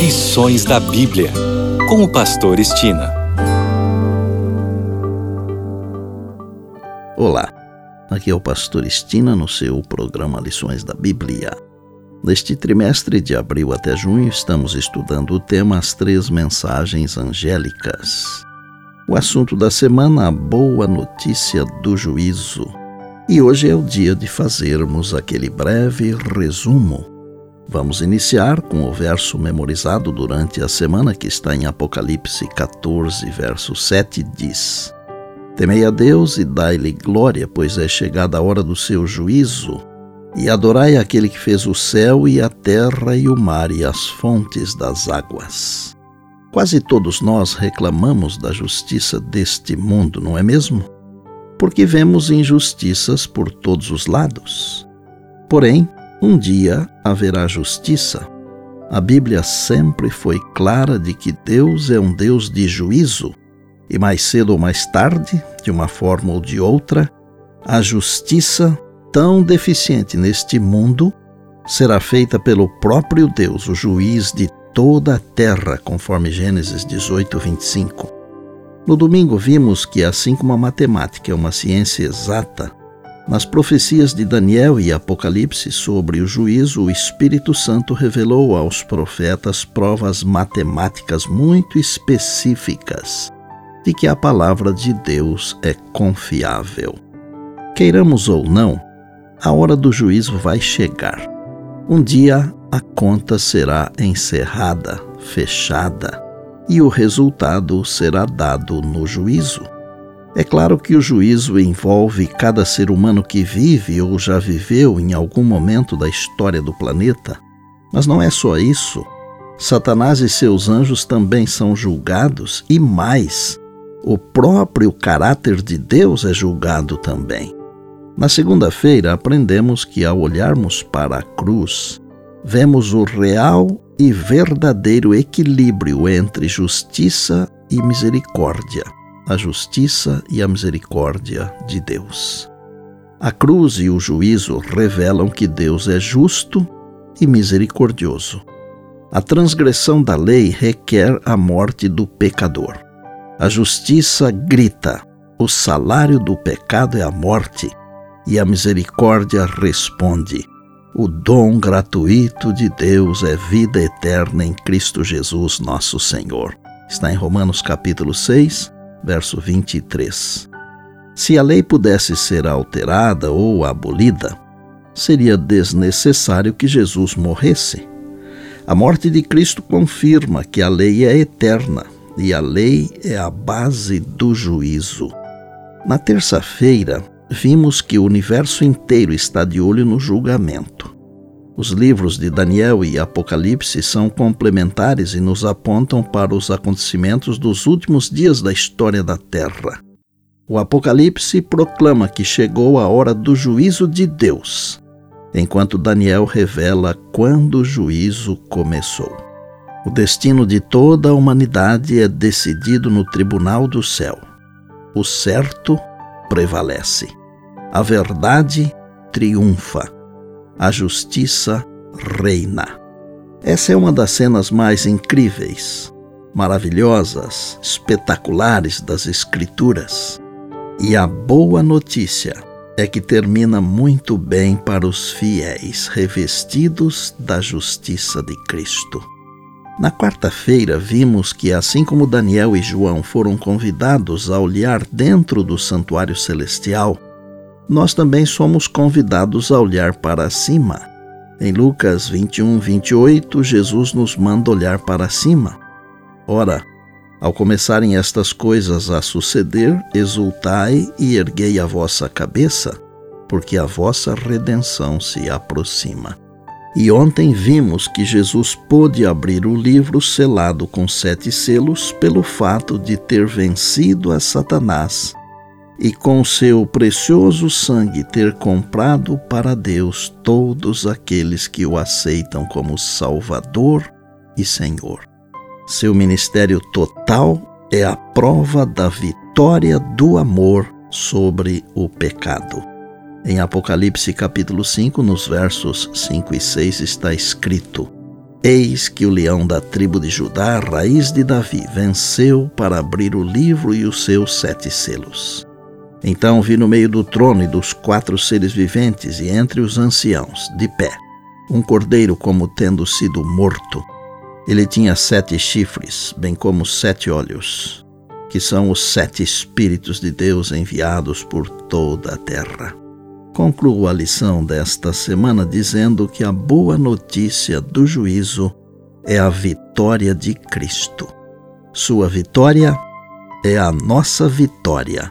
Lições da Bíblia, com o Pastor Estina. Olá, aqui é o Pastor Estina no seu programa Lições da Bíblia. Neste trimestre de abril até junho, estamos estudando o tema As Três Mensagens Angélicas. O assunto da semana, a boa notícia do juízo. E hoje é o dia de fazermos aquele breve resumo Vamos iniciar com o verso memorizado durante a semana que está em Apocalipse 14, verso 7, diz: Temei a Deus e dai-lhe glória, pois é chegada a hora do seu juízo, e adorai aquele que fez o céu e a terra e o mar e as fontes das águas. Quase todos nós reclamamos da justiça deste mundo, não é mesmo? Porque vemos injustiças por todos os lados. Porém, um dia haverá justiça. A Bíblia sempre foi clara de que Deus é um Deus de juízo, e mais cedo ou mais tarde, de uma forma ou de outra, a justiça, tão deficiente neste mundo, será feita pelo próprio Deus, o juiz de toda a terra, conforme Gênesis 18, 25. No domingo vimos que, assim como a matemática é uma ciência exata, nas profecias de Daniel e Apocalipse sobre o juízo, o Espírito Santo revelou aos profetas provas matemáticas muito específicas de que a palavra de Deus é confiável. Queiramos ou não, a hora do juízo vai chegar. Um dia a conta será encerrada, fechada, e o resultado será dado no juízo. É claro que o juízo envolve cada ser humano que vive ou já viveu em algum momento da história do planeta. Mas não é só isso. Satanás e seus anjos também são julgados e mais, o próprio caráter de Deus é julgado também. Na segunda-feira, aprendemos que ao olharmos para a cruz, vemos o real e verdadeiro equilíbrio entre justiça e misericórdia a justiça e a misericórdia de Deus. A cruz e o juízo revelam que Deus é justo e misericordioso. A transgressão da lei requer a morte do pecador. A justiça grita: o salário do pecado é a morte, e a misericórdia responde: o dom gratuito de Deus é vida eterna em Cristo Jesus, nosso Senhor. Está em Romanos capítulo 6, verso 23. Se a lei pudesse ser alterada ou abolida, seria desnecessário que Jesus morresse. A morte de Cristo confirma que a lei é eterna e a lei é a base do juízo. Na terça-feira, vimos que o universo inteiro está de olho no julgamento. Os livros de Daniel e Apocalipse são complementares e nos apontam para os acontecimentos dos últimos dias da história da Terra. O Apocalipse proclama que chegou a hora do juízo de Deus, enquanto Daniel revela quando o juízo começou. O destino de toda a humanidade é decidido no tribunal do céu. O certo prevalece. A verdade triunfa a justiça reina. Essa é uma das cenas mais incríveis, maravilhosas, espetaculares das Escrituras. E a boa notícia é que termina muito bem para os fiéis revestidos da justiça de Cristo. Na quarta-feira, vimos que, assim como Daniel e João foram convidados a olhar dentro do santuário celestial, nós também somos convidados a olhar para cima. Em Lucas 21, 28, Jesus nos manda olhar para cima. Ora, ao começarem estas coisas a suceder, exultai e erguei a vossa cabeça, porque a vossa redenção se aproxima. E ontem vimos que Jesus pôde abrir o livro selado com sete selos pelo fato de ter vencido a Satanás e com seu precioso sangue ter comprado para Deus todos aqueles que o aceitam como Salvador e Senhor. Seu ministério total é a prova da vitória do amor sobre o pecado. Em Apocalipse capítulo 5, nos versos 5 e 6 está escrito: Eis que o leão da tribo de Judá, raiz de Davi, venceu para abrir o livro e os seus sete selos. Então vi no meio do trono e dos quatro seres viventes e entre os anciãos, de pé, um cordeiro como tendo sido morto. Ele tinha sete chifres, bem como sete olhos, que são os sete Espíritos de Deus enviados por toda a terra. Concluo a lição desta semana dizendo que a boa notícia do juízo é a vitória de Cristo. Sua vitória é a nossa vitória.